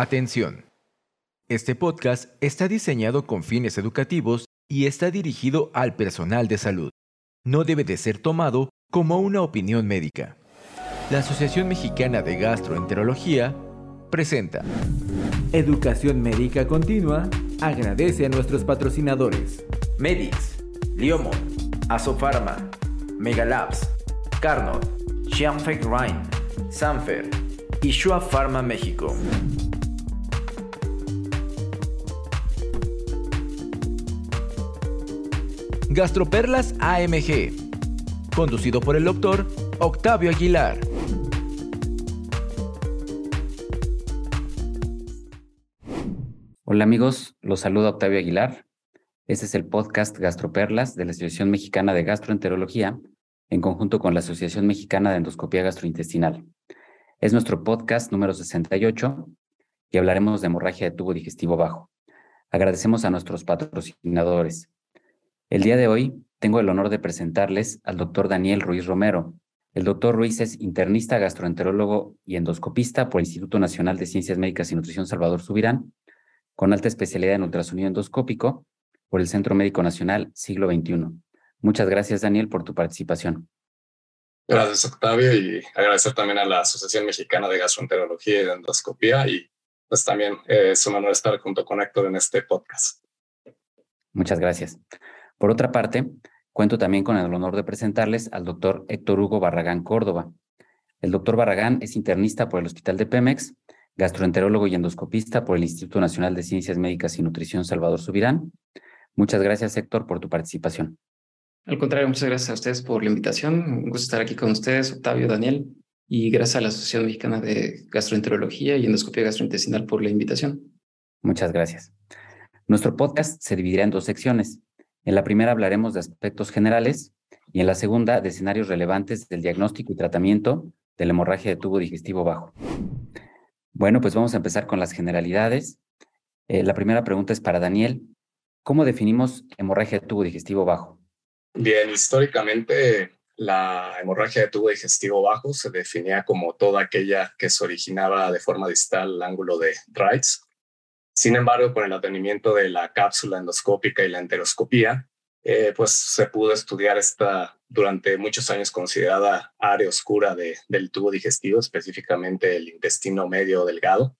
Atención. Este podcast está diseñado con fines educativos y está dirigido al personal de salud. No debe de ser tomado como una opinión médica. La Asociación Mexicana de Gastroenterología presenta Educación Médica Continua agradece a nuestros patrocinadores Medix, Liomon, Asofarma, Megalabs, Carnot, Xianfeng Rhine, Sanfer y Shua Pharma México. Gastroperlas AMG, conducido por el doctor Octavio Aguilar. Hola amigos, los saluda Octavio Aguilar. Este es el podcast Gastroperlas de la Asociación Mexicana de Gastroenterología en conjunto con la Asociación Mexicana de Endoscopía Gastrointestinal. Es nuestro podcast número 68 y hablaremos de hemorragia de tubo digestivo bajo. Agradecemos a nuestros patrocinadores, el día de hoy tengo el honor de presentarles al doctor Daniel Ruiz Romero. El doctor Ruiz es internista, gastroenterólogo y endoscopista por el Instituto Nacional de Ciencias Médicas y Nutrición Salvador Subirán, con alta especialidad en ultrasonido endoscópico por el Centro Médico Nacional Siglo XXI. Muchas gracias, Daniel, por tu participación. Gracias, Octavio, y agradecer también a la Asociación Mexicana de Gastroenterología y Endoscopía, y pues también eh, es un honor estar junto con Héctor en este podcast. Muchas gracias. Por otra parte, cuento también con el honor de presentarles al doctor Héctor Hugo Barragán Córdoba. El doctor Barragán es internista por el Hospital de Pemex, gastroenterólogo y endoscopista por el Instituto Nacional de Ciencias Médicas y Nutrición Salvador Subirán. Muchas gracias, Héctor, por tu participación. Al contrario, muchas gracias a ustedes por la invitación. Un gusto estar aquí con ustedes, Octavio, Daniel, y gracias a la Asociación Mexicana de Gastroenterología y Endoscopia Gastrointestinal por la invitación. Muchas gracias. Nuestro podcast se dividirá en dos secciones. En la primera hablaremos de aspectos generales y en la segunda de escenarios relevantes del diagnóstico y tratamiento de la hemorragia de tubo digestivo bajo. Bueno, pues vamos a empezar con las generalidades. Eh, la primera pregunta es para Daniel. ¿Cómo definimos hemorragia de tubo digestivo bajo? Bien, históricamente la hemorragia de tubo digestivo bajo se definía como toda aquella que se originaba de forma distal al ángulo de Reitz sin embargo, con el advenimiento de la cápsula endoscópica y la enteroscopía, eh, pues se pudo estudiar esta durante muchos años considerada área oscura del tubo digestivo, específicamente el intestino medio delgado.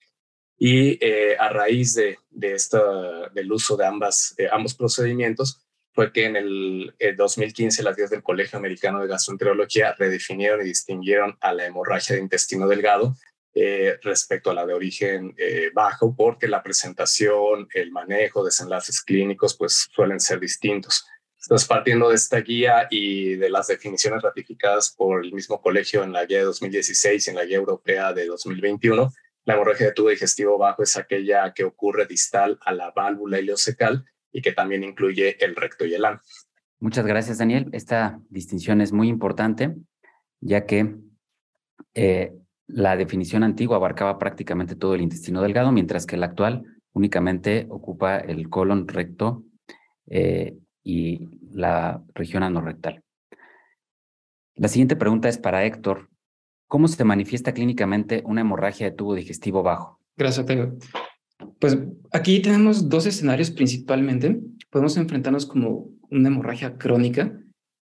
Y eh, a raíz de, esta, del uso de ambas, ambos procedimientos, fue que en el 2015 las guías del Colegio Americano de Gastroenterología redefinieron y distinguieron a la hemorragia de intestino delgado eh, respecto a la de origen eh, bajo, porque la presentación, el manejo, desenlaces clínicos, pues suelen ser distintos. Entonces, partiendo de esta guía y de las definiciones ratificadas por el mismo colegio en la guía de 2016 y en la guía europea de 2021, la hemorragia de tubo digestivo bajo es aquella que ocurre distal a la válvula ileocecal y que también incluye el recto y el ano. Muchas gracias, Daniel. Esta distinción es muy importante, ya que eh, la definición antigua abarcaba prácticamente todo el intestino delgado, mientras que la actual únicamente ocupa el colon recto eh, y la región anorrectal. La siguiente pregunta es para Héctor. ¿Cómo se manifiesta clínicamente una hemorragia de tubo digestivo bajo? Gracias, Teo. Pues aquí tenemos dos escenarios principalmente. Podemos enfrentarnos como una hemorragia crónica,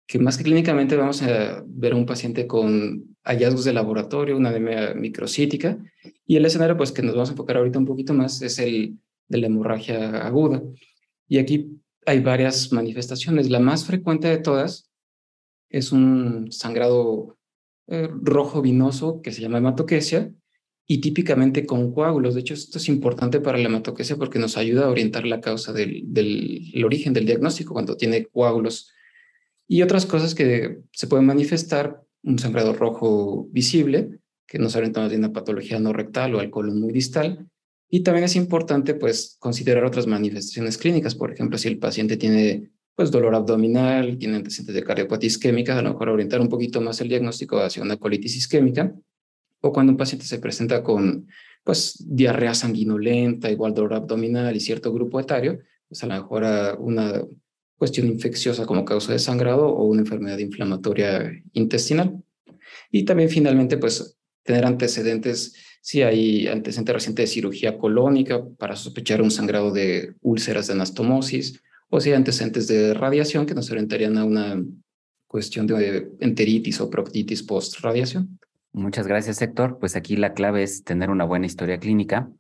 que más que clínicamente vamos a ver a un paciente con hallazgos de laboratorio, una anemia microcítica, y el escenario pues que nos vamos a enfocar ahorita un poquito más es el de la hemorragia aguda. Y aquí hay varias manifestaciones. La más frecuente de todas es un sangrado eh, rojo vinoso que se llama hematoquesia y típicamente con coágulos. De hecho, esto es importante para la hematoquesia porque nos ayuda a orientar la causa del, del origen del diagnóstico cuando tiene coágulos. Y otras cosas que se pueden manifestar un sangrado rojo visible, que nos orienta de una patología no rectal o al colon muy distal. Y también es importante pues considerar otras manifestaciones clínicas, por ejemplo, si el paciente tiene pues dolor abdominal, tiene antecedentes de cardiopatía isquémica, a lo mejor orientar un poquito más el diagnóstico hacia una colitis isquémica, o cuando un paciente se presenta con pues diarrea sanguinolenta, igual dolor abdominal y cierto grupo etario, pues a lo mejor una cuestión infecciosa como causa de sangrado o una enfermedad inflamatoria intestinal. Y también finalmente, pues tener antecedentes si hay antecedente reciente de cirugía colónica para sospechar un sangrado de úlceras de anastomosis, o si hay antecedentes de radiación que nos orientarían a una cuestión de enteritis o proctitis post-radiación. Muchas gracias, Héctor. Pues aquí la clave es tener una buena historia clínica.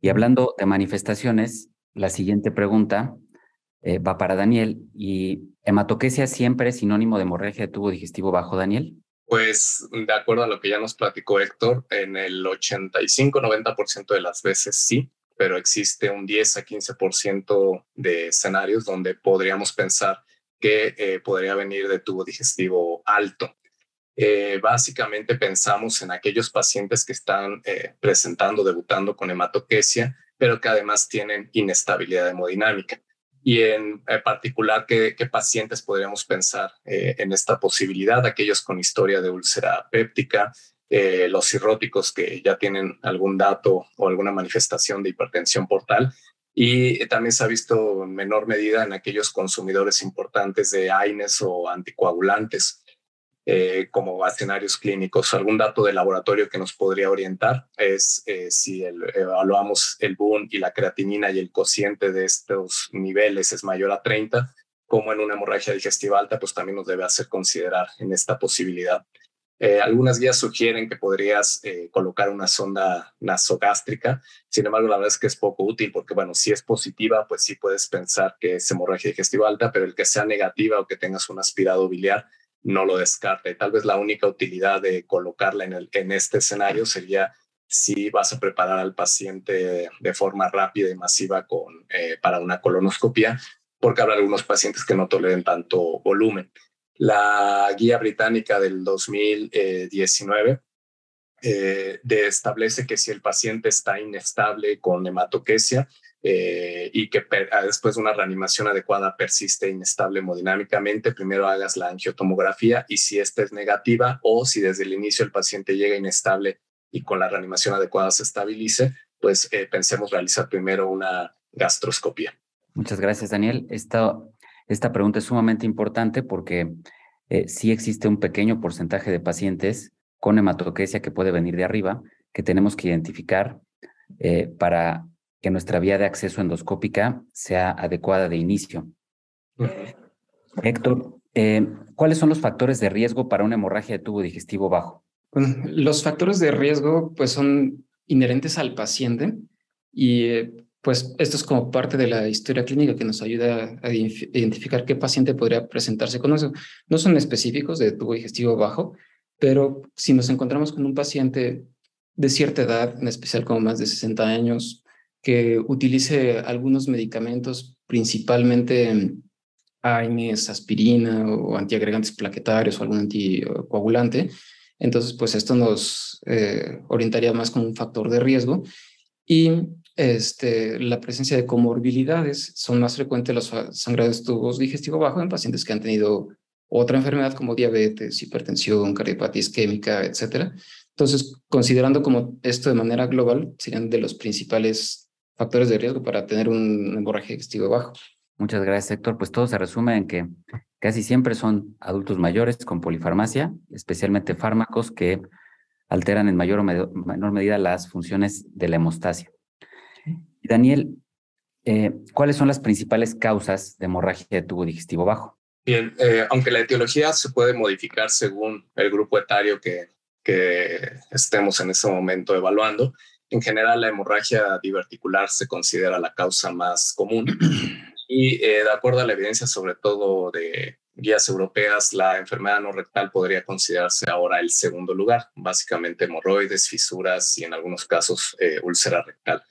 Y hablando de manifestaciones, la siguiente pregunta eh, va para Daniel. ¿Y hematoquesia siempre es sinónimo de hemorragia de tubo digestivo bajo, Daniel? Pues de acuerdo a lo que ya nos platicó Héctor, en el 85-90% de las veces sí, pero existe un 10 a 15% de escenarios donde podríamos pensar que eh, podría venir de tubo digestivo alto. Eh, básicamente pensamos en aquellos pacientes que están presentando, debutando con hematoquesia, pero que además tienen inestabilidad hemodinámica. Y en particular, ¿qué, pacientes podríamos pensar en esta posibilidad? Aquellos con historia de úlcera péptica, los cirróticos que ya tienen algún dato o alguna manifestación de hipertensión portal y también se ha visto en menor medida en aquellos consumidores importantes de AINES o anticoagulantes, eh, como escenarios clínicos. Algún dato de laboratorio que nos podría orientar es eh, si evaluamos el BUN y la creatinina y el cociente de estos niveles es mayor a 30, como en una hemorragia digestiva alta, pues también nos debe hacer considerar en esta posibilidad. Eh, algunas guías sugieren que podrías colocar una sonda nasogástrica, sin embargo, la verdad es que es poco útil porque, bueno, si es positiva, pues sí puedes pensar que es hemorragia digestiva alta, pero el que sea negativa o que tengas un aspirado biliar, no lo descarte. tal vez la única utilidad de colocarla en, el, en este escenario sería si vas a preparar al paciente de forma rápida y masiva con, eh, para una colonoscopia, porque habrá algunos pacientes que no toleren tanto volumen. La guía británica del 2019 eh, establece que si el paciente está inestable con hematoquesia eh, y que ah, después de una reanimación adecuada persiste inestable hemodinámicamente, primero hagas la angiotomografía y si esta es negativa o si desde el inicio el paciente llega inestable y con la reanimación adecuada se estabilice, pues eh, pensemos realizar primero una gastroscopía. Muchas gracias, Daniel. Esto esta pregunta es sumamente importante porque eh, sí existe un pequeño porcentaje de pacientes con hematoquesia que puede venir de arriba, que tenemos que identificar eh, para que nuestra vía de acceso endoscópica sea adecuada de inicio. Héctor, eh, ¿cuáles son los factores de riesgo para una hemorragia de tubo digestivo bajo? los factores de riesgo pues son inherentes al paciente y pues esto es como parte de la historia clínica que nos ayuda a identificar qué paciente podría presentarse con eso. No son específicos de tubo digestivo bajo, pero si nos encontramos con un paciente de cierta edad, en especial como más de 60 años, que utilice algunos medicamentos, principalmente AINES, aspirina o antiagregantes plaquetarios o algún anticoagulante, entonces pues esto nos eh, orientaría más como un factor de riesgo. Y este, la presencia de comorbilidades. Son más frecuentes los sangrados tubos digestivo bajo en pacientes que han tenido otra enfermedad como diabetes, hipertensión, cardiopatía isquémica, etc. Entonces, considerando como esto de manera global, serían de los principales factores de riesgo para tener un hemorragia digestivo bajo. Muchas gracias, Héctor. Pues todo se resume en que casi siempre son adultos mayores con polifarmacia, especialmente fármacos que alteran en mayor o menor medida las funciones de la hemostasia. Daniel, eh, ¿cuáles son las principales causas de hemorragia de tubo digestivo bajo? Bien, eh, aunque la etiología se puede modificar según el grupo etario que, que estemos en ese momento evaluando, en general la hemorragia diverticular se considera la causa más común y eh, de acuerdo a la evidencia, sobre todo de guías europeas, la enfermedad no rectal podría considerarse ahora el segundo lugar, básicamente hemorroides, fisuras y en algunos casos úlcera rectal.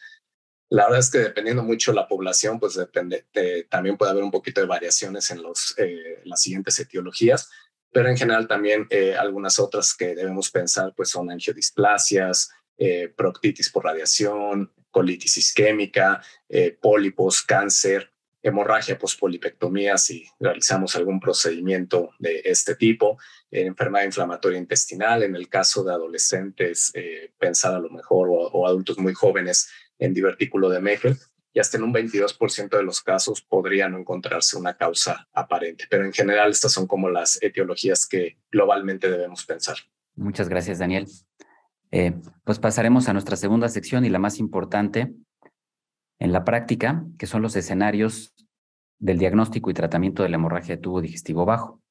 La verdad es que dependiendo mucho la población, pues depende, también puede haber un poquito de variaciones en los, eh, las siguientes etiologías, pero en general también eh, algunas otras que debemos pensar pues son angiodisplasias, eh, proctitis por radiación, colitis isquémica, pólipos, cáncer, hemorragia pospolipectomía si realizamos algún procedimiento de este tipo, enfermedad inflamatoria intestinal, en el caso de adolescentes, pensar a lo mejor o adultos muy jóvenes, en divertículo de Meckel y hasta en un 22% de los casos podría no encontrarse una causa aparente. Pero en general estas son como las etiologías que globalmente debemos pensar. Muchas gracias, Daniel. Eh, pues pasaremos a nuestra segunda sección y la más importante en la práctica, que son los escenarios del diagnóstico y tratamiento de la hemorragia de tubo digestivo bajo.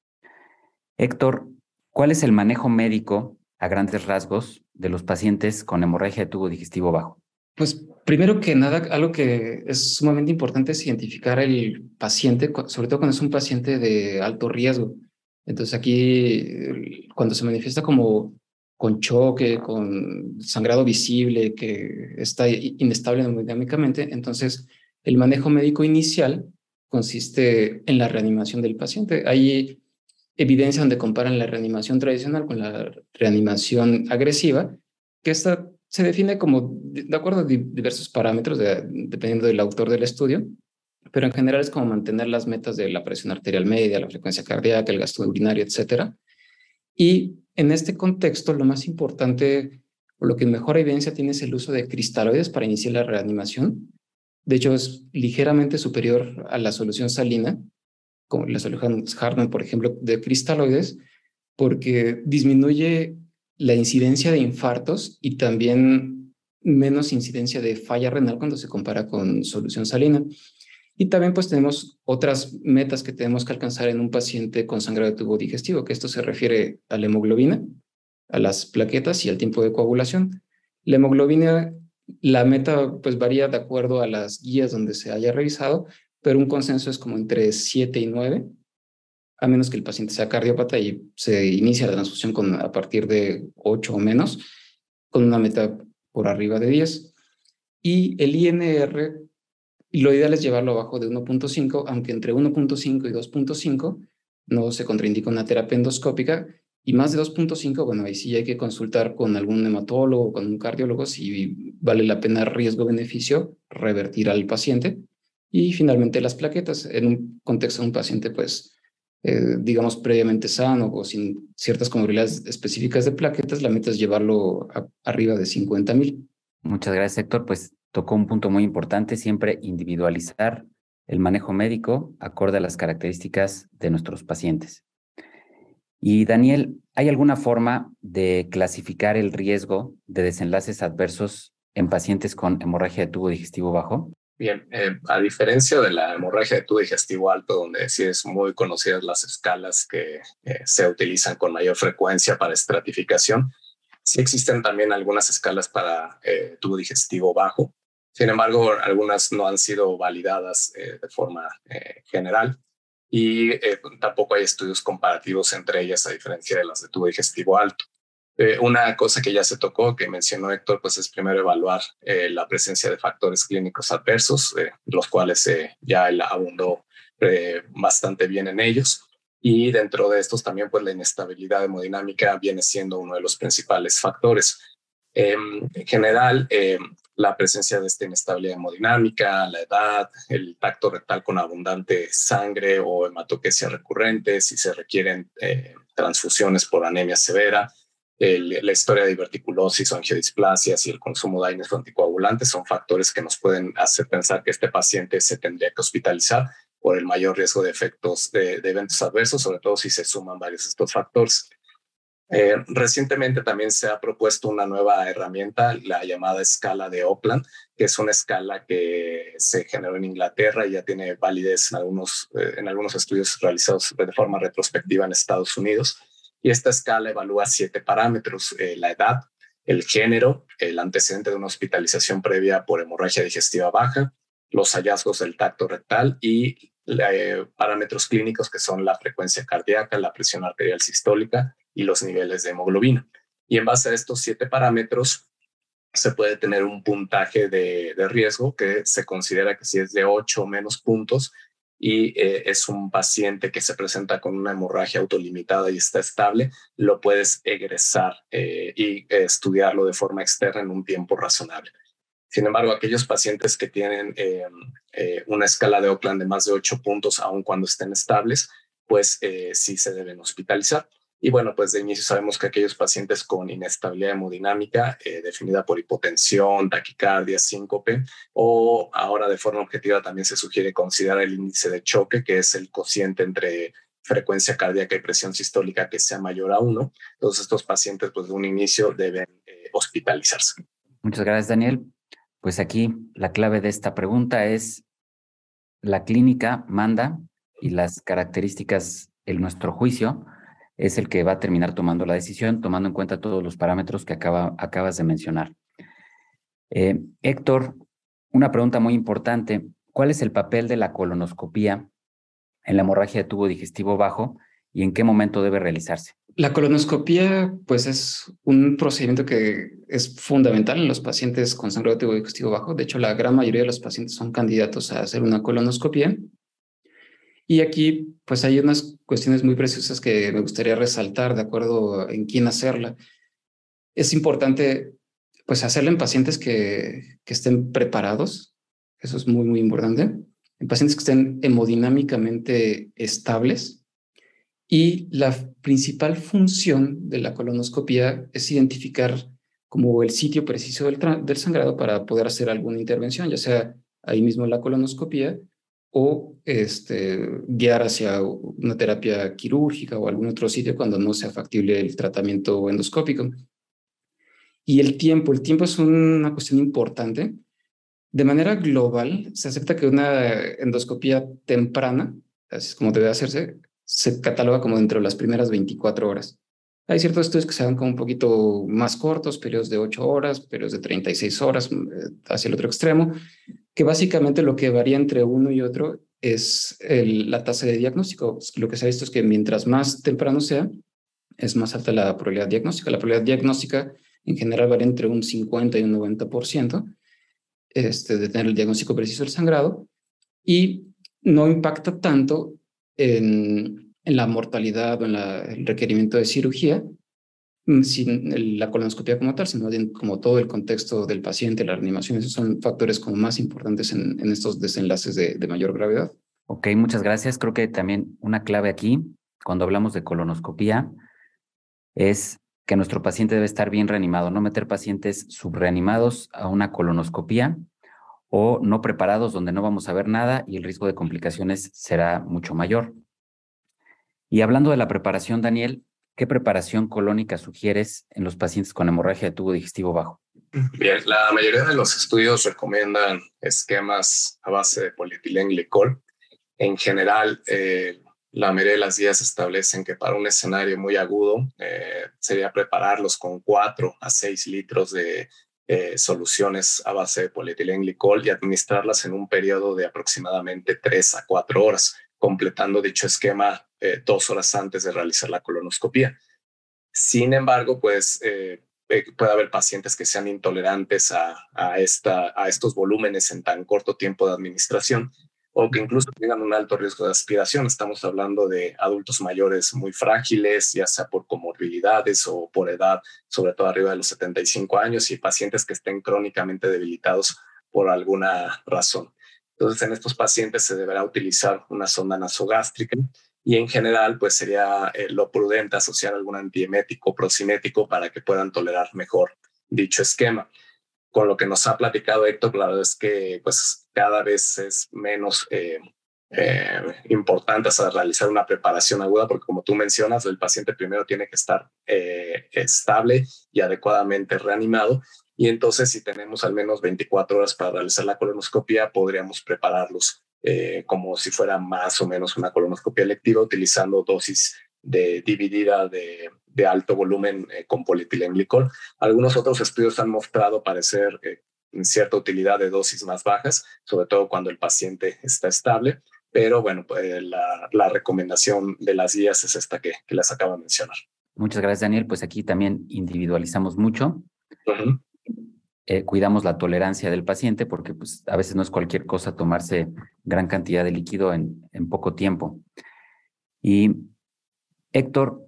Héctor, ¿cuál es el manejo médico a grandes rasgos de los pacientes con hemorragia de tubo digestivo bajo? Pues primero que nada, algo que es sumamente importante es identificar el paciente, sobre todo cuando es un paciente de alto riesgo. Entonces aquí, cuando se manifiesta como con choque, con sangrado visible, que está inestable hemodinámicamente, entonces el manejo médico inicial consiste en la reanimación del paciente. Hay evidencia donde comparan la reanimación tradicional con la reanimación agresiva, que esta se define como, de acuerdo a diversos parámetros, dependiendo del autor del estudio, pero en general es como mantener las metas de la presión arterial media, la frecuencia cardíaca, el gasto urinario, etcétera. Y en este contexto, lo más importante, o lo que mejor evidencia tiene es el uso de cristaloides para iniciar la reanimación. De hecho, es ligeramente superior a la solución salina, como la solución Hartmann, por ejemplo, de cristaloides, porque disminuye la incidencia de infartos y también menos incidencia de falla renal cuando se compara con solución salina. Y también pues tenemos otras metas que tenemos que alcanzar en un paciente con sangrado de tubo digestivo, que esto se refiere a la hemoglobina, a las plaquetas y al tiempo de coagulación. La hemoglobina, la meta pues varía de acuerdo a las guías donde se haya revisado, pero un consenso es como entre 7 y 9, a menos que el paciente sea cardiópata y se inicia la transfusión con, a partir de 8 o menos, con una meta por arriba de 10. Y el INR y lo ideal es llevarlo abajo de 1.5, aunque entre 1.5 y 2.5 no se contraindica una terapia endoscópica. Y más de 2.5, bueno, ahí sí hay que consultar con algún hematólogo o con un cardiólogo si vale la pena riesgo-beneficio revertir al paciente. Y finalmente las plaquetas, en un contexto de un paciente, pues, eh, digamos, previamente sano o sin ciertas comorbilidades específicas de plaquetas, la meta es llevarlo arriba de 50 mil. Muchas gracias, Héctor. Pues tocó un punto muy importante, siempre individualizar el manejo médico acorde a las características de nuestros pacientes. Y Daniel, ¿hay alguna forma de clasificar el riesgo de desenlaces adversos en pacientes con hemorragia de tubo digestivo bajo? Bien, eh, a diferencia de la hemorragia de tubo digestivo alto, donde sí es muy conocidas las escalas que eh, se utilizan con mayor frecuencia para estratificación, sí existen también algunas escalas para eh, tubo digestivo bajo, sin embargo, algunas no han sido validadas eh, de forma eh, general y eh, tampoco hay estudios comparativos entre ellas a diferencia de las de tubo digestivo alto. una cosa que ya se tocó, que mencionó Héctor, pues es primero evaluar la presencia de factores clínicos adversos, los cuales ya él abundó bastante bien en ellos. Y dentro de estos también, pues la inestabilidad hemodinámica viene siendo uno de los principales factores. En general, em, la presencia de esta inestabilidad hemodinámica, la edad, el tacto rectal con abundante sangre o hematoquesia recurrente, si se requieren eh, transfusiones por anemia severa, la historia de diverticulosis o angiodisplasias y el consumo de AINES anticoagulantes son factores que nos pueden hacer pensar que este paciente se tendría que hospitalizar por el mayor riesgo de efectos de, de eventos adversos, sobre todo si se suman varios de estos factores. Eh, recientemente también se ha propuesto una nueva herramienta, la llamada escala de Oakland, que es una escala que se generó en Inglaterra y ya tiene validez en algunos, eh, en algunos estudios realizados de forma retrospectiva en Estados Unidos. Y esta escala evalúa siete parámetros, eh, la edad, el género, el antecedente de una hospitalización previa por hemorragia digestiva baja, los hallazgos del tacto rectal y parámetros clínicos que son la frecuencia cardíaca, la presión arterial sistólica, y los niveles de hemoglobina. Y en base a estos siete parámetros, se puede tener un puntaje de, riesgo que se considera que si es de 8 o menos puntos y eh, es un paciente que se presenta con una hemorragia autolimitada y está estable, lo puedes egresar eh, y estudiarlo de forma externa en un tiempo razonable. Sin embargo, aquellos pacientes que tienen eh, una escala de Oakland de más de 8 puntos, aun cuando estén estables, pues sí se deben hospitalizar. Y bueno, pues de inicio sabemos que aquellos pacientes con inestabilidad hemodinámica eh, definida por hipotensión, taquicardia, síncope, o ahora de forma objetiva también se sugiere considerar el índice de choque, que es el cociente entre frecuencia cardíaca y presión sistólica que sea mayor a uno. Todos estos pacientes, pues de un inicio deben eh, hospitalizarse. Muchas gracias, Daniel. Pues aquí la clave de esta pregunta es, la clínica manda y las características, en nuestro juicio, es el que va a terminar tomando la decisión, tomando en cuenta todos los parámetros que acaba, acabas de mencionar. Eh, Héctor, una pregunta muy importante. ¿Cuál es el papel de la colonoscopía en la hemorragia de tubo digestivo bajo y en qué momento debe realizarse? La colonoscopía, pues es un procedimiento que es fundamental en los pacientes con sangrado de tubo digestivo bajo. De hecho, la gran mayoría de los pacientes son candidatos a hacer una colonoscopia. Y aquí, pues hay unas cuestiones muy preciosas que me gustaría resaltar de acuerdo en quién hacerla. Es importante, pues, hacerla en pacientes que, que estén preparados. Eso es muy, muy importante. En pacientes que estén hemodinámicamente estables. Y la principal función de la colonoscopia es identificar como el sitio preciso del, del sangrado para poder hacer alguna intervención, ya sea ahí mismo en la colonoscopia o este, guiar hacia una terapia quirúrgica o algún otro sitio cuando no sea factible el tratamiento endoscópico. Y el tiempo, el tiempo es una cuestión importante. De manera global, se acepta que una endoscopía temprana, así es como debe hacerse, se cataloga como dentro de las primeras 24 horas. Hay ciertos estudios que se dan como un poquito más cortos, periodos de 8 horas, periodos de 36 horas eh, hacia el otro extremo, que básicamente lo que varía entre uno y otro es la tasa de diagnóstico. Lo que se ha visto es que mientras más temprano sea, es más alta la probabilidad diagnóstica. La probabilidad diagnóstica en general varía entre un 50 y un 90% este, de tener el diagnóstico preciso del sangrado y no impacta tanto en, en la mortalidad o en el requerimiento de cirugía, Mm, sin la colonoscopia como tal, sino como todo el contexto del paciente, la reanimación, esos son factores como más importantes en, estos desenlaces de, de, mayor gravedad. Ok, muchas gracias. Creo que también una clave aquí, cuando hablamos de colonoscopia, es que nuestro paciente debe estar bien reanimado, no meter pacientes subreanimados a una colonoscopia o no preparados donde no vamos a ver nada y el riesgo de complicaciones será mucho mayor. Y hablando de la preparación, Daniel, ¿Qué preparación colónica sugieres en los pacientes con hemorragia de tubo digestivo bajo? Bien, la mayoría de los estudios recomiendan esquemas a base de polietilenglicol. En general, eh, la mayoría de las guías establecen que para un escenario muy agudo eh, sería prepararlos con 4 a 6 litros de eh, soluciones a base de polietilenglicol y administrarlas en un periodo de aproximadamente 3 a 4 horas completando dicho esquema eh, dos horas antes de realizar la colonoscopia. Sin embargo, pues eh, eh, puede haber pacientes que sean intolerantes a, a, esta, a estos volúmenes en tan corto tiempo de administración o que incluso tengan un alto riesgo de aspiración. Estamos hablando de adultos mayores muy frágiles, ya sea por comorbilidades o por edad, sobre todo arriba de los 75 años, y pacientes que estén crónicamente debilitados por alguna razón. Entonces, en estos pacientes se deberá utilizar una sonda nasogástrica y en general, pues sería eh, lo prudente asociar algún antiemético procinético para que puedan tolerar mejor dicho esquema. Con lo que nos ha platicado Héctor, la verdad es que pues cada vez es menos eh, eh, importante realizar una preparación aguda, porque como tú mencionas, el paciente primero tiene que estar estable y adecuadamente reanimado y entonces si tenemos al menos 24 horas para realizar la colonoscopia, podríamos prepararlos eh, como si fuera más o menos una colonoscopia electiva utilizando dosis de dividida de, de alto volumen eh, con polietilenglicol. Algunos otros estudios han mostrado parecer eh, cierta utilidad de dosis más bajas, sobre todo cuando el paciente está estable, pero bueno, pues, la, la, recomendación de las guías es esta que, que, les acabo de mencionar. Muchas gracias, Daniel. Pues aquí también individualizamos mucho. Uh -huh. Eh, cuidamos la tolerancia del paciente porque pues, a veces no es cualquier cosa tomarse gran cantidad de líquido en, en poco tiempo. Y Héctor,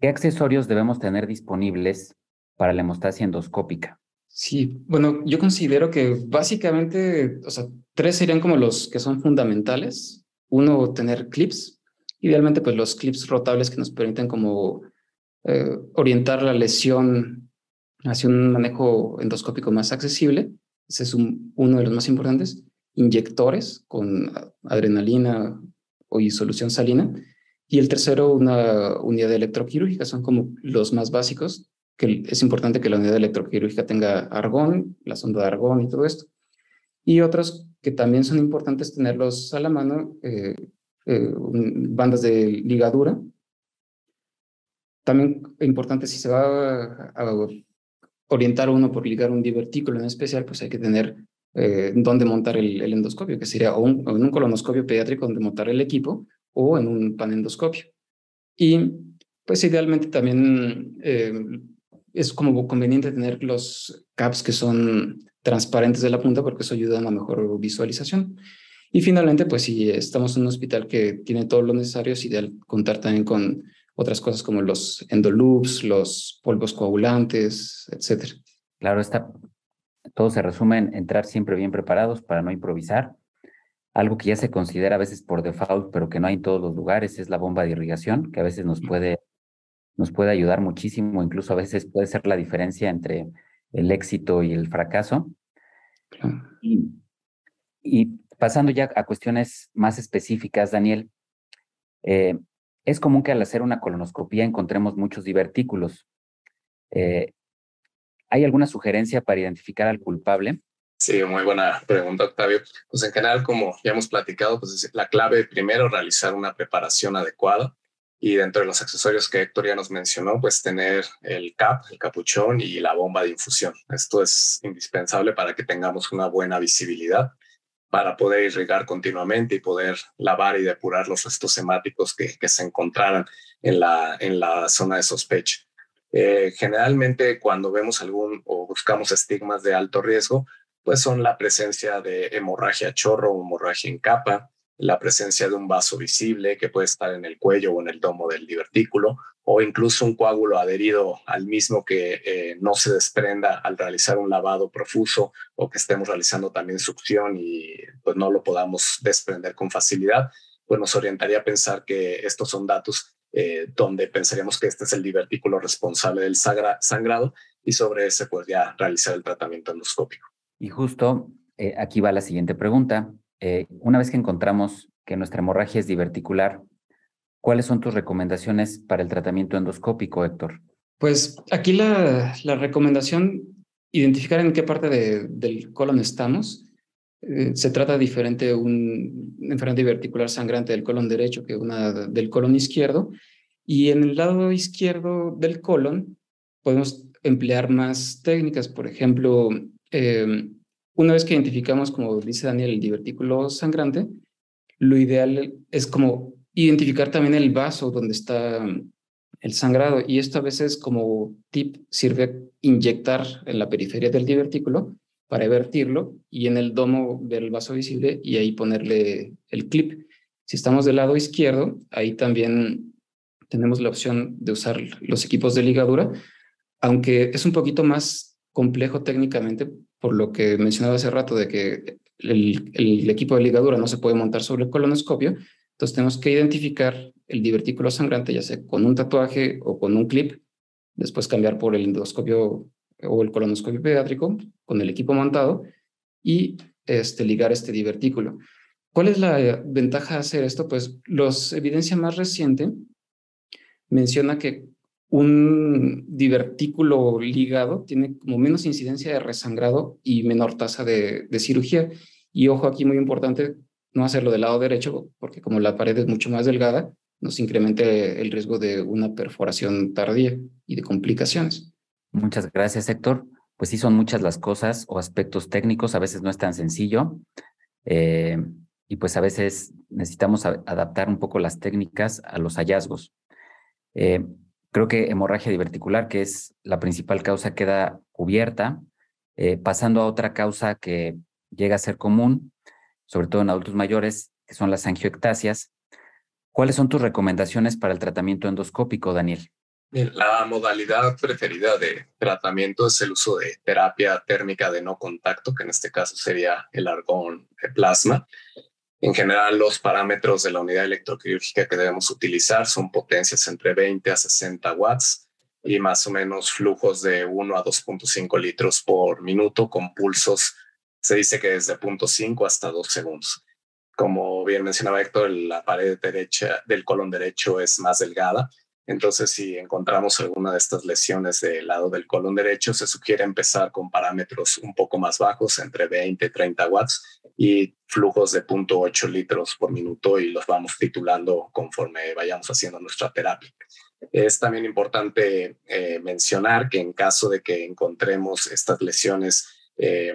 ¿qué accesorios debemos tener disponibles para la hemostasia endoscópica? Sí, bueno, yo considero que básicamente, o sea, tres serían como los que son fundamentales. Uno, tener clips, idealmente pues los clips rotables que nos permiten como eh, orientar la lesión hacia un manejo endoscópico más accesible. Ese es uno de los más importantes. Inyectores con adrenalina y solución salina. Y el tercero, una unidad electroquirúrgica. Son como los más básicos, que es importante que la unidad electroquirúrgica tenga argón, la sonda de argón y todo esto. Y otros que también son importantes tenerlos a la mano, eh, eh, bandas de ligadura. También importante si se va a, orientar uno por ligar un divertículo en especial, pues hay que tener eh, dónde montar el, endoscopio, que sería o, en un colonoscopio pediátrico donde montar el equipo o en un panendoscopio. Y pues idealmente también eh, es como conveniente tener los caps que son transparentes de la punta porque eso ayuda a una mejor visualización. Y finalmente, pues si estamos en un hospital que tiene todo lo necesario, es ideal contar también con otras cosas como los endoloops, los polvos coagulantes, etcétera. Claro, está, todo se resume en entrar siempre bien preparados para no improvisar. Algo que ya se considera a veces por default, pero que no hay en todos los lugares, es la bomba de irrigación, que a veces nos puede, nos puede ayudar muchísimo, incluso a veces puede ser la diferencia entre el éxito y el fracaso. Y, y pasando ya a cuestiones más específicas, Daniel, eh, es común que al hacer una colonoscopía encontremos muchos divertículos. Eh, ¿Hay alguna sugerencia para identificar al culpable? Sí, muy buena pregunta, Octavio. Pues en general, como ya hemos platicado, pues la clave primero realizar una preparación adecuada y dentro de los accesorios que Héctor ya nos mencionó, pues tener el cap, el capuchón y la bomba de infusión. Esto es indispensable para que tengamos una buena visibilidad para poder irrigar continuamente y poder lavar y depurar los restos hemáticos que, que se encontraran en la, en la zona de sospecha. Eh, generalmente cuando vemos algún o buscamos estigmas de alto riesgo, pues son la presencia de hemorragia chorro o hemorragia en capa, la presencia de un vaso visible que puede estar en el cuello o en el domo del divertículo, o incluso un coágulo adherido al mismo que eh, no se desprenda al realizar un lavado profuso o que estemos realizando también succión y pues no lo podamos desprender con facilidad, pues nos orientaría a pensar que estos son datos eh, donde pensaríamos que este es el divertículo responsable del sangrado y sobre ese pues ya realizar el tratamiento endoscópico. Y justo eh, aquí va la siguiente pregunta. una vez que encontramos que nuestra hemorragia es diverticular, ¿Cuáles son tus recomendaciones para el tratamiento endoscópico, Héctor? Pues aquí la, la recomendación, identificar en qué parte del colon estamos. Eh, se trata diferente un enfermedad diverticular sangrante del colon derecho que una del colon izquierdo. Y en el lado izquierdo del colon podemos emplear más técnicas. Por ejemplo, eh, una vez que identificamos, como dice Daniel, el divertículo sangrante, lo ideal es como identificar también el vaso donde está el sangrado. Y esto a veces como tip sirve inyectar en la periferia del divertículo para vertirlo y en el domo ver el vaso visible y ahí ponerle el clip. Si estamos del lado izquierdo, ahí también tenemos la opción de usar los equipos de ligadura, aunque es un poquito más complejo técnicamente, por lo que mencionaba hace rato de que el, el equipo de ligadura no se puede montar sobre el colonoscopio, entonces tenemos que identificar el divertículo sangrante, ya sea con un tatuaje o con un clip, después cambiar por el endoscopio o el colonoscopio pediátrico con el equipo montado y este, ligar este divertículo. ¿Cuál es la ventaja de hacer esto? Pues la evidencia más reciente menciona que un divertículo ligado tiene como menos incidencia de resangrado y menor tasa de, de cirugía. Y ojo aquí muy importante, no hacerlo del lado derecho, porque como la pared es mucho más delgada, nos incrementa el riesgo de una perforación tardía y de complicaciones. Muchas gracias, Héctor. Pues sí, son muchas las cosas o aspectos técnicos, a veces no es tan sencillo. Eh, y pues a veces necesitamos adaptar un poco las técnicas a los hallazgos. Eh, creo que hemorragia diverticular, que es la principal causa, queda cubierta. Eh, pasando a otra causa que llega a ser común, sobre todo en adultos mayores, que son las angioectasias. ¿Cuáles son tus recomendaciones para el tratamiento endoscópico, Daniel? La modalidad preferida de tratamiento es el uso de terapia térmica de no contacto, que en este caso sería el argón de plasma. En general, los parámetros de la unidad electroquirúrgica que debemos utilizar son potencias entre 20 a 60 watts y más o menos flujos de 1 a 2.5 litros por minuto con pulsos se dice que desde punto 5 hasta 2 segundos. Como bien mencionaba Héctor, la pared derecha del colon derecho es más delgada. Entonces, si encontramos alguna de estas lesiones del lado del colon derecho, se sugiere empezar con parámetros un poco más bajos, entre 20 y 30 watts, y flujos de 0.8 litros por minuto, y los vamos titulando conforme vayamos haciendo nuestra terapia. Es también importante eh, mencionar que en caso de que encontremos estas lesiones eh,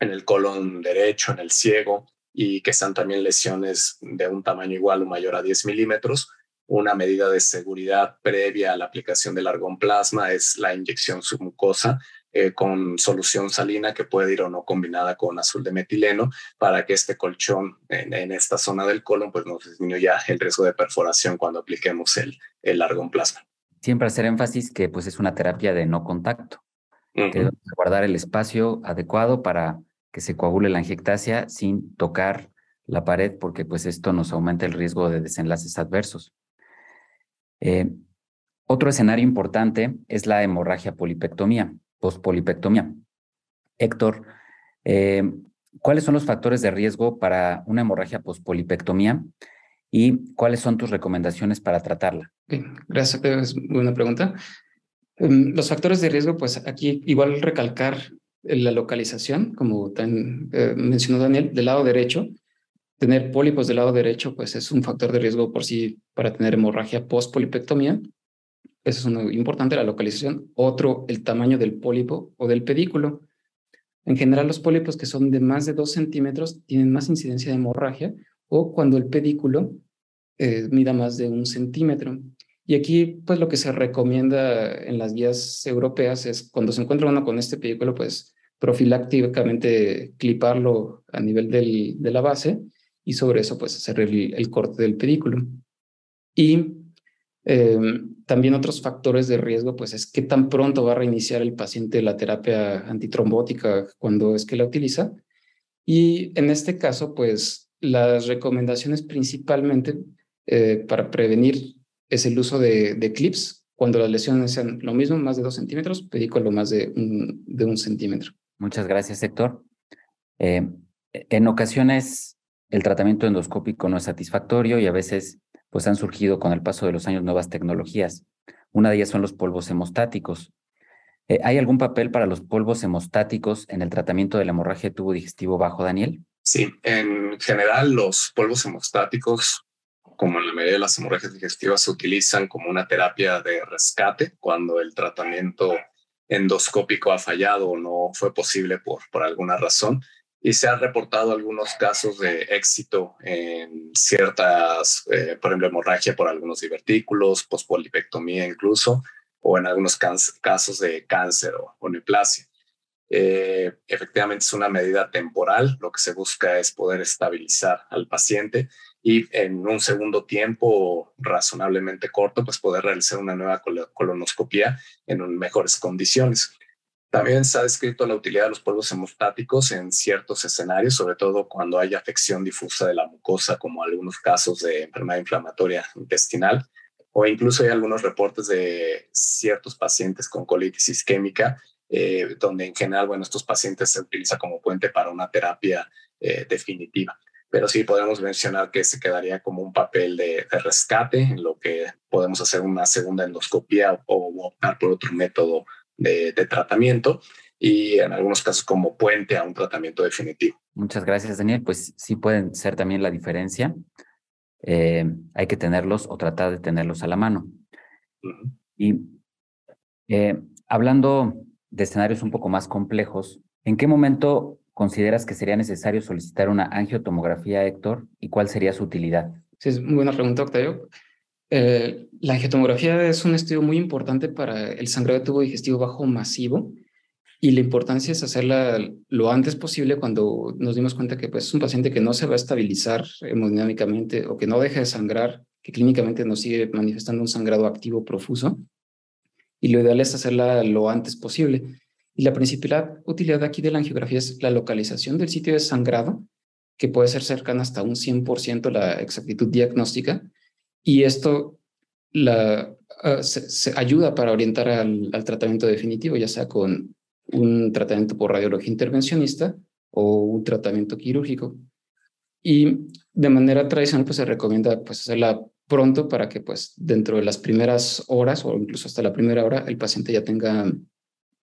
en el colon derecho, en el ciego, y que sean también lesiones de un tamaño igual o mayor a 10 milímetros, una medida de seguridad previa a la aplicación del argón plasma es la inyección submucosa eh, con solución salina que puede ir o no combinada con azul de metileno para que este colchón en, esta zona del colon pues nos disminuya el riesgo de perforación cuando apliquemos el, el argón plasma. Siempre hacer énfasis que pues es una terapia de no contacto. Uh guardar el espacio adecuado para que se coagule la angiectasia sin tocar la pared porque pues esto nos aumenta el riesgo de desenlaces adversos. Eh, otro escenario importante es la hemorragia polipectomía, pospolipectomía. Héctor, eh, ¿cuáles son los factores de riesgo para una hemorragia pospolipectomía y cuáles son tus recomendaciones para tratarla? gracias, es buena pregunta. Em, los factores de riesgo, pues aquí igual recalcar la localización, como eh, mencionó Daniel, del lado derecho. Tener pólipos del lado derecho, pues es un factor de riesgo por sí para tener hemorragia post-polipectomía. Eso es uno importante, la localización. Otro, el tamaño del pólipo o del pedículo. En general, los pólipos que son de más de dos centímetros tienen más incidencia de hemorragia o cuando el pedículo eh, mida más de un centímetro. Y aquí, pues lo que se recomienda en las guías europeas es cuando se encuentra uno con este pedículo, pues profilácticamente cliparlo a nivel del, de la base y sobre eso pues hacer el, corte del pedículo. Y em, también otros factores de riesgo pues es qué tan pronto va a reiniciar el paciente la terapia antitrombótica cuando es que la utiliza. Y en este caso pues las recomendaciones principalmente eh, para prevenir es el uso de, de clips cuando las lesiones sean lo mismo, más de dos centímetros, pedículo más de un, de un centímetro. Muchas gracias, Héctor. Eh, en ocasiones el tratamiento endoscópico no es satisfactorio y a veces pues han surgido con el paso de los años nuevas tecnologías. Una de ellas son los polvos hemostáticos. Eh, ¿Hay algún papel para los polvos hemostáticos en el tratamiento de la hemorragia de tubo digestivo bajo, Daniel? Sí, en general los polvos hemostáticos, como en la mayoría de las hemorragias digestivas, se utilizan como una terapia de rescate cuando el tratamiento endoscópico ha fallado o no fue posible por, por alguna razón. Y se han reportado algunos casos de éxito en ciertas, eh, por ejemplo, hemorragia por algunos divertículos, pospolipectomía incluso, o en algunos casos de cáncer o, neoplasia. Eh, efectivamente es una medida temporal, lo que se busca es poder estabilizar al paciente y en un segundo tiempo razonablemente corto, pues poder realizar una nueva colonoscopia en mejores condiciones. También se ha descrito la utilidad de los polvos hemostáticos en ciertos escenarios, sobre todo cuando hay afección difusa de la mucosa, como algunos casos de enfermedad inflamatoria intestinal, o incluso hay algunos reportes de ciertos pacientes con colitis isquémica, eh, donde en general, bueno, estos pacientes se utiliza como puente para una terapia eh, definitiva pero sí podemos mencionar que se quedaría como un papel de, rescate, en lo que podemos hacer una segunda endoscopía o, optar por otro método de, tratamiento y en algunos casos como puente a un tratamiento definitivo. Muchas gracias, Daniel. Pues sí pueden ser también la diferencia. Eh, hay que tenerlos o tratar de tenerlos a la mano. Y eh, hablando de escenarios un poco más complejos, ¿en qué momento consideras que sería necesario solicitar una angiotomografía, Héctor, y cuál sería su utilidad? Sí, es muy buena pregunta, Octavio. Eh, la angiotomografía es un estudio muy importante para el sangrado de tubo digestivo bajo masivo y la importancia es hacerla lo antes posible cuando nos dimos cuenta que pues, es un paciente que no se va a estabilizar hemodinámicamente o que no deja de sangrar, que clínicamente nos sigue manifestando un sangrado activo profuso. Y lo ideal es hacerla lo antes posible. Y la principal utilidad aquí de la angiografía es la localización del sitio de sangrado, que puede ser cercana hasta un 100% la exactitud diagnóstica. Y esto la, ah, ayuda para orientar al, tratamiento definitivo, ya sea con un tratamiento por radiología intervencionista o un tratamiento quirúrgico. Y de manera tradicional, pues se recomienda pues hacerla pronto para que pues dentro de las primeras horas o incluso hasta la primera hora el paciente ya tenga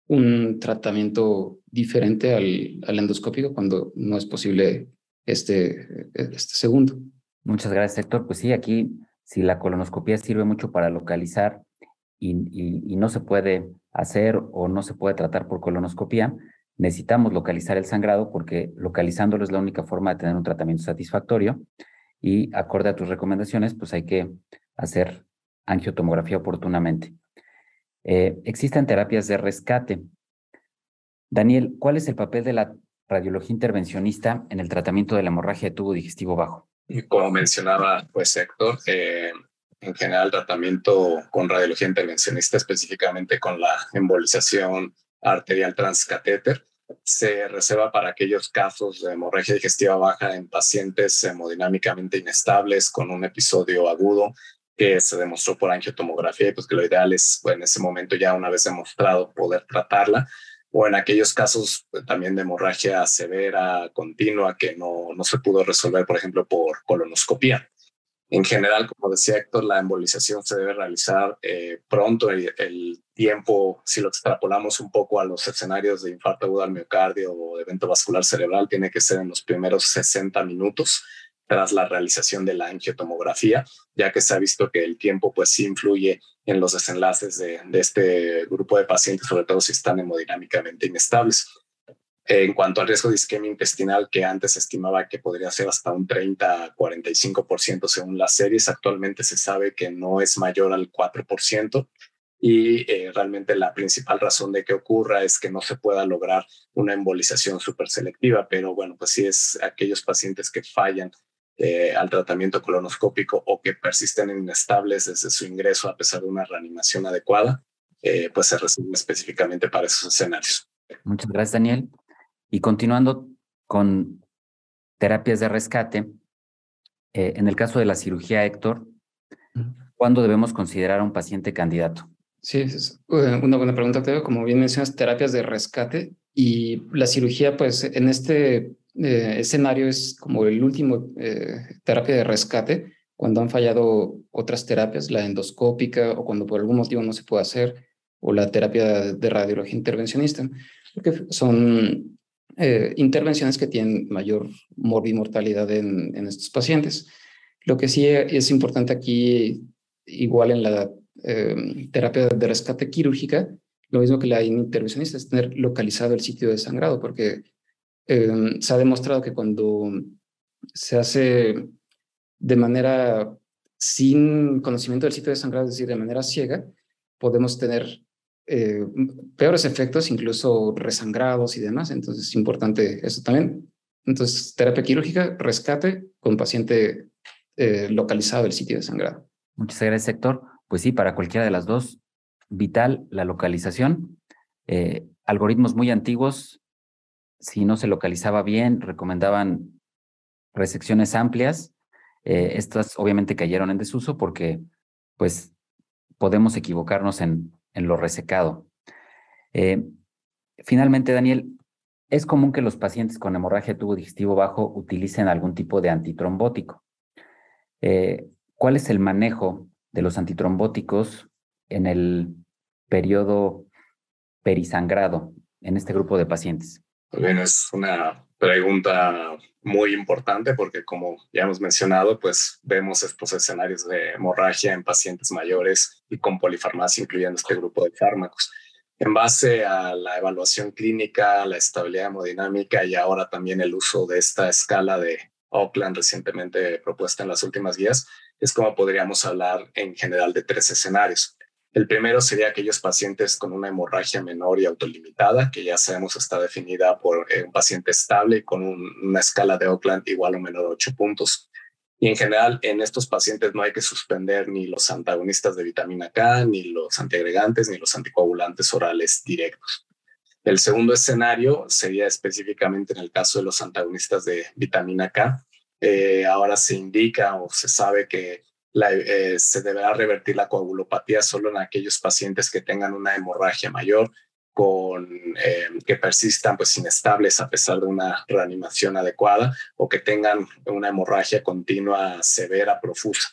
un tratamiento diferente al, al endoscópico cuando no es posible este, este segundo. Muchas gracias, Héctor. Pues sí, aquí si la colonoscopia sirve mucho para localizar y, y, no se puede hacer o no se puede tratar por colonoscopia, necesitamos localizar el sangrado porque localizándolo es la única forma de tener un tratamiento satisfactorio y acorde a tus recomendaciones, pues hay que hacer angiotomografía oportunamente. Eh, existen terapias de rescate. Daniel, ¿cuál es el papel de la radiología intervencionista en el tratamiento de la hemorragia de tubo digestivo bajo? Como mencionaba pues Héctor, eh, en general tratamiento con radiología intervencionista, específicamente con la embolización arterial transcatéter, se reserva para aquellos casos de hemorragia digestiva baja en pacientes hemodinámicamente inestables con un episodio agudo que se demostró por angiotomografía y pues que lo ideal es pues, en ese momento ya una vez demostrado poder tratarla o en aquellos casos pues, también de hemorragia severa continua que no, no se pudo resolver, por ejemplo, por colonoscopía. En general, como decía Héctor, la embolización se debe realizar eh, pronto. El, el, tiempo, si lo extrapolamos un poco a los escenarios de infarto agudo al miocardio o evento vascular cerebral, tiene que ser en los primeros 60 minutos tras la realización de la angiotomografía, ya que se ha visto que el tiempo pues sí influye en los desenlaces de, de este grupo de pacientes, sobre todo si están hemodinámicamente inestables. En cuanto al riesgo de isquemia intestinal, que antes se estimaba que podría ser hasta un 30-45% según las series, actualmente se sabe que no es mayor al 4%. Y eh, realmente la principal razón de que ocurra es que no se pueda lograr una embolización súper selectiva, pero bueno, pues sí es aquellos pacientes que fallan eh, al tratamiento colonoscópico o que persisten inestables desde su ingreso a pesar de una reanimación adecuada, eh, pues se resuelve específicamente para esos escenarios. Muchas gracias, Daniel. Y continuando con terapias de rescate, eh, en el caso de la cirugía, Héctor, ¿cuándo debemos considerar a un paciente candidato? Sí, es eh, una buena pregunta, Teo. Como bien mencionas, terapias de rescate y la cirugía, pues en este eh, escenario es como el último terapia de rescate cuando han fallado otras terapias, la endoscópica o cuando por algún motivo no se puede hacer, o la terapia de radiología intervencionista, porque son eh, intervenciones que tienen mayor morbimortalidad en, en estos pacientes. Lo que sí es importante aquí, igual en la eh, terapia de rescate quirúrgica, lo mismo que la intervencionista, es tener localizado el sitio de sangrado, porque eh, se ha demostrado que cuando se hace de manera sin conocimiento del sitio de sangrado, es decir, de manera ciega, podemos tener eh, peores efectos, incluso resangrados y demás. Entonces es importante eso también. Entonces, terapia quirúrgica, rescate con paciente eh, localizado el sitio de sangrado. Muchas gracias, Héctor. Pues sí, para cualquiera de las dos, vital la localización. Eh, algoritmos muy antiguos, si no se localizaba bien, recomendaban resecciones amplias. estas obviamente cayeron en desuso porque pues podemos equivocarnos en en lo resecado. Eh, finalmente, Daniel, es común que los pacientes con hemorragia tubo digestivo bajo utilicen algún tipo de antitrombótico. Eh, ¿Cuál es el manejo de los antitrombóticos en el periodo perisangrado en este grupo de pacientes? Bien, es una pregunta muy importante porque como ya hemos mencionado, pues vemos estos escenarios de hemorragia en pacientes mayores y con polifarmacia, incluyendo este grupo de fármacos. En base a la evaluación clínica, la estabilidad hemodinámica y ahora también el uso de esta escala de Oakland recientemente propuesta en las últimas guías, es como podríamos hablar en general de tres escenarios. El primero sería aquellos pacientes con una hemorragia menor y autolimitada, que ya sabemos está definida por eh, un paciente estable con una escala de Oakland igual o menor a 8 puntos. Y en general, en estos pacientes no hay que suspender ni los antagonistas de vitamina K, ni los antiagregantes, ni los anticoagulantes orales directos. El segundo escenario sería específicamente en el caso de los antagonistas de vitamina K. Eh, ahora se indica o se sabe que eh, se deberá revertir la coagulopatía solo en aquellos pacientes que tengan una hemorragia mayor con eh, que persistan pues inestables a pesar de una reanimación adecuada o que tengan una hemorragia continua severa profusa.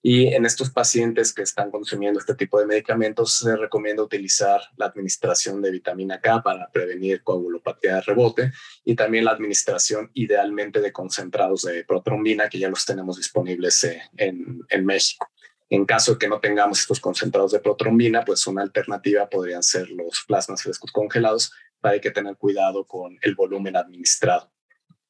Y en estos pacientes que están consumiendo este tipo de medicamentos se recomienda utilizar la administración de vitamina K para prevenir coagulopatía de rebote y también la administración idealmente de concentrados de protrombina que ya los tenemos disponibles eh, en, México. En caso de que no tengamos estos concentrados de protrombina, pues una alternativa podrían ser los plasmas frescos congelados, para hay que tener cuidado con el volumen administrado.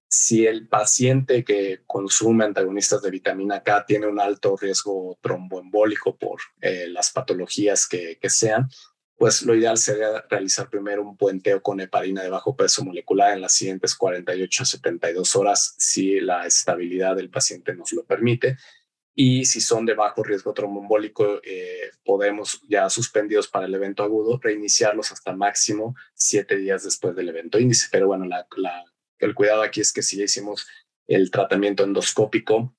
Si el paciente que consume antagonistas de vitamina K tiene un alto riesgo tromboembólico por eh, las patologías que, que sean, pues lo ideal sería realizar primero un puenteo con heparina de bajo peso molecular en las siguientes 48 a 72 horas si la estabilidad del paciente nos lo permite y si son de bajo riesgo tromboembólico, eh, podemos ya suspendidos para el evento agudo, reiniciarlos hasta máximo siete días después del evento índice. Pero bueno, la, el cuidado aquí es que si hicimos el tratamiento endoscópico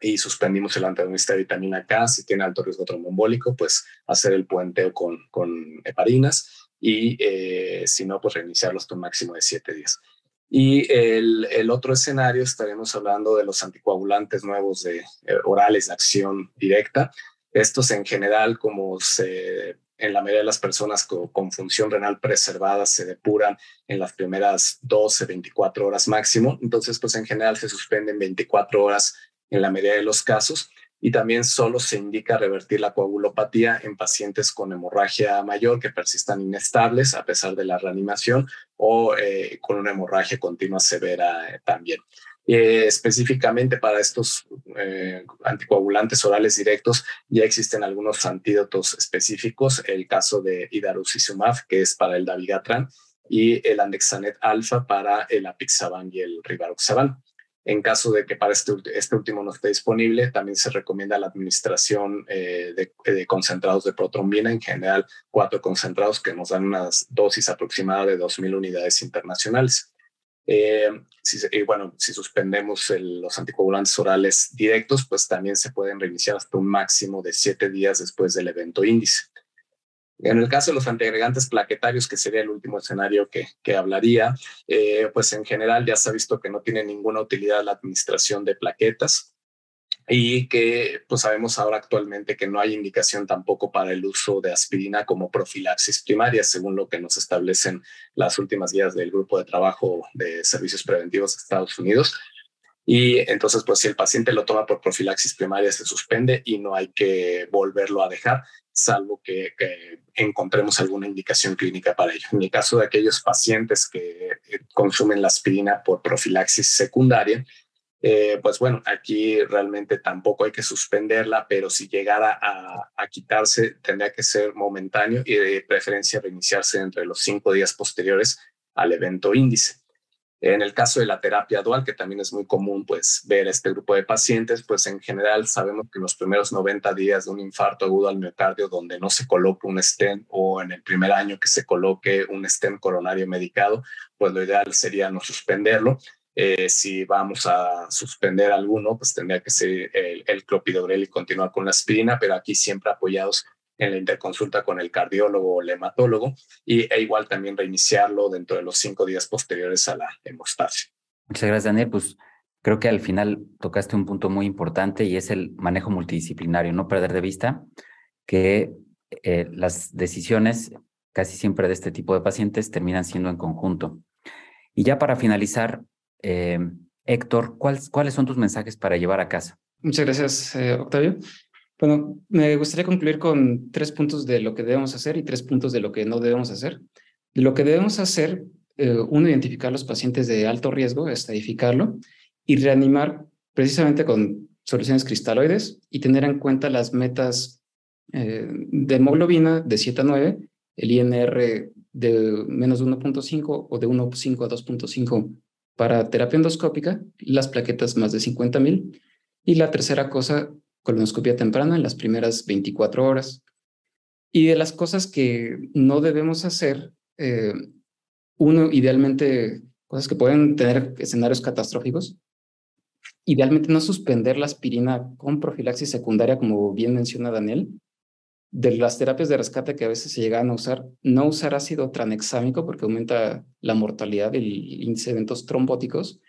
y suspendimos el antagonista de vitamina K, si tiene alto riesgo tromboembólico, pues hacer el puenteo con, con heparinas y eh, si no, pues reiniciarlos hasta un máximo de siete días. Y el, el, otro escenario estaremos hablando de los anticoagulantes nuevos de eh, orales de acción directa. Estos en general, como se, en la mayoría de las personas con, función renal preservada, se depuran en las primeras 12, 24 horas máximo. Entonces, pues en general se suspenden 24 horas en la mayoría de los casos y también solo se indica revertir la coagulopatía en pacientes con hemorragia mayor que persistan inestables a pesar de la reanimación o eh, con una hemorragia continua severa eh, también. Eh, específicamente para estos anticoagulantes orales directos ya existen algunos antídotos específicos, el caso de idarucizumab, que es para el dabigatran, y el andexanet alfa para el apixaban y el rivaroxaban. En caso de que para este, este, último no esté disponible, también se recomienda la administración eh, de, concentrados de protrombina, en general cuatro concentrados que nos dan una dosis aproximada de 2.000 unidades internacionales. Eh, y bueno, si suspendemos los anticoagulantes orales directos, pues también se pueden reiniciar hasta un máximo de siete días después del evento índice. En el caso de los antiagregantes plaquetarios, que sería el último escenario que, que hablaría, eh, pues en general ya se ha visto que no tiene ninguna utilidad la administración de plaquetas y que pues sabemos ahora actualmente que no hay indicación tampoco para el uso de aspirina como profilaxis primaria, según lo que nos establecen las últimas guías del Grupo de Trabajo de Servicios Preventivos de Estados Unidos. Y entonces, pues si el paciente lo toma por profilaxis primaria, se suspende y no hay que volverlo a dejar salvo que, encontremos alguna indicación clínica para ello. En el caso de aquellos pacientes que eh, consumen la aspirina por profilaxis secundaria, eh, pues bueno, aquí realmente tampoco hay que suspenderla, pero si llegara a, quitarse, tendría que ser momentáneo y de preferencia reiniciarse entre los cinco días posteriores al evento índice. En el caso de la terapia dual, que también es muy común pues, ver este grupo de pacientes, pues en general sabemos que en los primeros 90 días de un infarto agudo al miocardio donde no se coloque un stent o en el primer año que se coloque un stent coronario medicado, pues lo ideal sería no suspenderlo. Eh, si vamos a suspender alguno, pues tendría que ser el, el clopidogrel y continuar con la aspirina, pero aquí siempre apoyados en la interconsulta con el cardiólogo o el hematólogo y, e igual también reiniciarlo dentro de los cinco días posteriores a la hemostasia. Muchas gracias, Daniel. Pues creo que al final tocaste un punto muy importante y es el manejo multidisciplinario, no perder de vista que eh, las decisiones casi siempre de este tipo de pacientes terminan siendo en conjunto. Y ya para finalizar, eh, Héctor, ¿cuáles son tus mensajes para llevar a casa? Muchas gracias, eh, Octavio. Bueno, me gustaría concluir con tres puntos de lo que debemos hacer y tres puntos de lo que no debemos hacer. De lo que debemos hacer, eh, uno, identificar los pacientes de alto riesgo, estadificarlo y reanimar precisamente con soluciones cristaloides y tener en cuenta las metas eh, de hemoglobina de 7 a 9, el INR de menos de 1.5 o de 1.5 a 2.5 para terapia endoscópica, las plaquetas más de 50 mil. Y la tercera cosa, colonoscopia temprana en las primeras 24 horas. Y de las cosas que no debemos hacer, eh, uno, idealmente, cosas que pueden tener escenarios catastróficos, idealmente no suspender la aspirina con profilaxis secundaria, como bien menciona Daniel, de las terapias de rescate que a veces se llegan a usar, no usar ácido tranexámico porque aumenta la mortalidad y el índice de eventos trombóticos.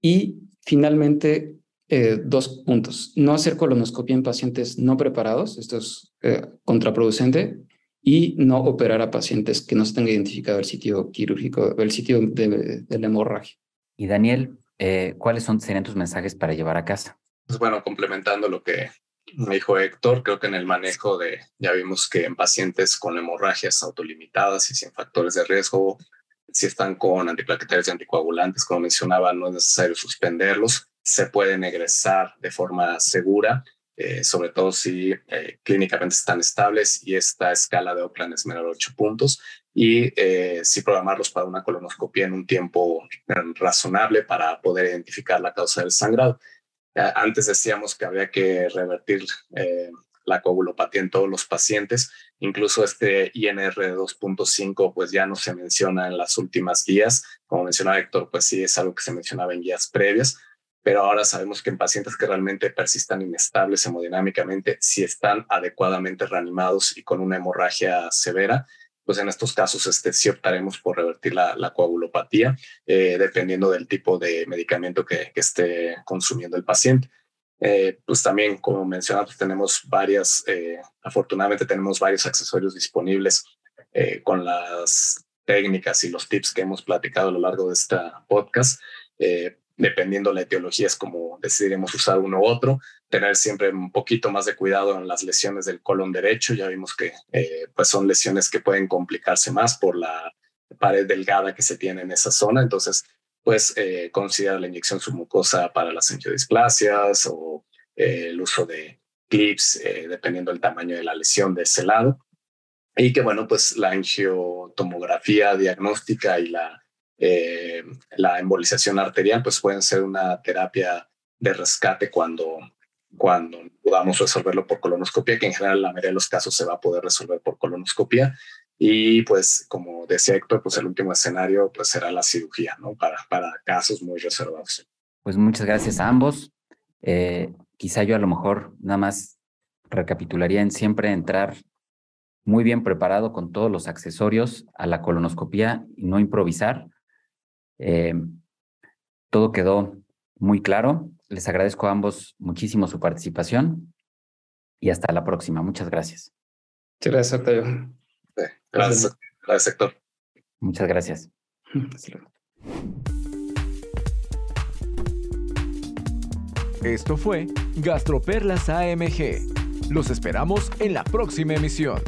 Y finalmente, eh, dos puntos. No hacer colonoscopia en pacientes no preparados, esto es eh, contraproducente, y no operar a pacientes que no se tenga identificado el sitio quirúrgico, el sitio de, la hemorragia. Y Daniel, eh, ¿cuáles son, serían tus mensajes para llevar a casa? Pues bueno, complementando lo que me dijo Héctor, creo que en el manejo de, ya vimos que en pacientes con hemorragias autolimitadas y sin factores de riesgo, si están con antiplaquetarios y anticoagulantes, como mencionaba, no es necesario suspenderlos, se pueden egresar de forma segura, eh, sobre todo si eh, clínicamente están estables y esta escala de Oakland es menor a 8 puntos, y eh, sí programarlos para una colonoscopia en un tiempo razonable para poder identificar la causa del sangrado. Antes decíamos que había que revertir eh, la coagulopatía en todos los pacientes. Incluso este INR de 2.5 pues ya no se menciona en las últimas guías. Como mencionaba Héctor, pues sí es algo que se mencionaba en guías previas, pero ahora sabemos que en pacientes que realmente persistan inestables hemodinámicamente, si están adecuadamente reanimados y con una hemorragia severa, pues en estos casos este, sí optaremos por revertir la, coagulopatía, eh, dependiendo del tipo de medicamento que, esté consumiendo el paciente. Eh, pues también, como mencionaba, pues tenemos varias, eh, afortunadamente tenemos varios accesorios disponibles con las técnicas y los tips que hemos platicado a lo largo de esta podcast dependiendo la etiología es como decidiremos usar uno u otro, tener siempre un poquito más de cuidado en las lesiones del colon derecho, ya vimos que eh, pues son lesiones que pueden complicarse más por la pared delgada que se tiene en esa zona, entonces pues eh, considera la inyección submucosa para las angiodisplasias o eh, el uso de clips dependiendo del tamaño de la lesión de ese lado. Y que bueno, pues la angiotomografía diagnóstica y la eh, la embolización arterial, pues pueden ser una terapia de rescate cuando, cuando podamos resolverlo por colonoscopia, que en general la mayoría de los casos se va a poder resolver por colonoscopia. Y pues, como decía Héctor, pues el último escenario pues será la cirugía, ¿no? Para, para casos muy reservados. Pues muchas gracias a ambos. Eh, quizá yo a lo mejor nada más recapitularía en siempre entrar muy bien preparado con todos los accesorios a la colonoscopia y no improvisar. Eh, todo quedó muy claro. Les agradezco a ambos muchísimo su participación y hasta la próxima. Muchas gracias. Muchas gracias, Octavio. gracias, gracias, Héctor. Muchas gracias. Esto fue Gastroperlas AMG. Los esperamos en la próxima emisión.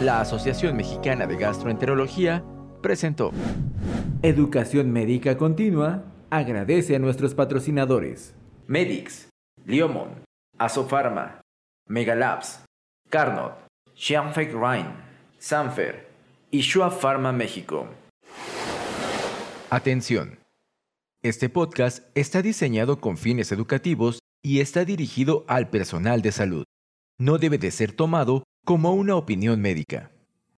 La Asociación Mexicana de Gastroenterología presentó. Educación Médica Continua agradece a nuestros patrocinadores. Medix, Liomon, Asofarma, Megalabs, Carnot, Xianfeng Rhine, Sanfer y Shua Pharma México. Atención. Este podcast está diseñado con fines educativos y está dirigido al personal de salud. No debe de ser tomado como una opinión médica.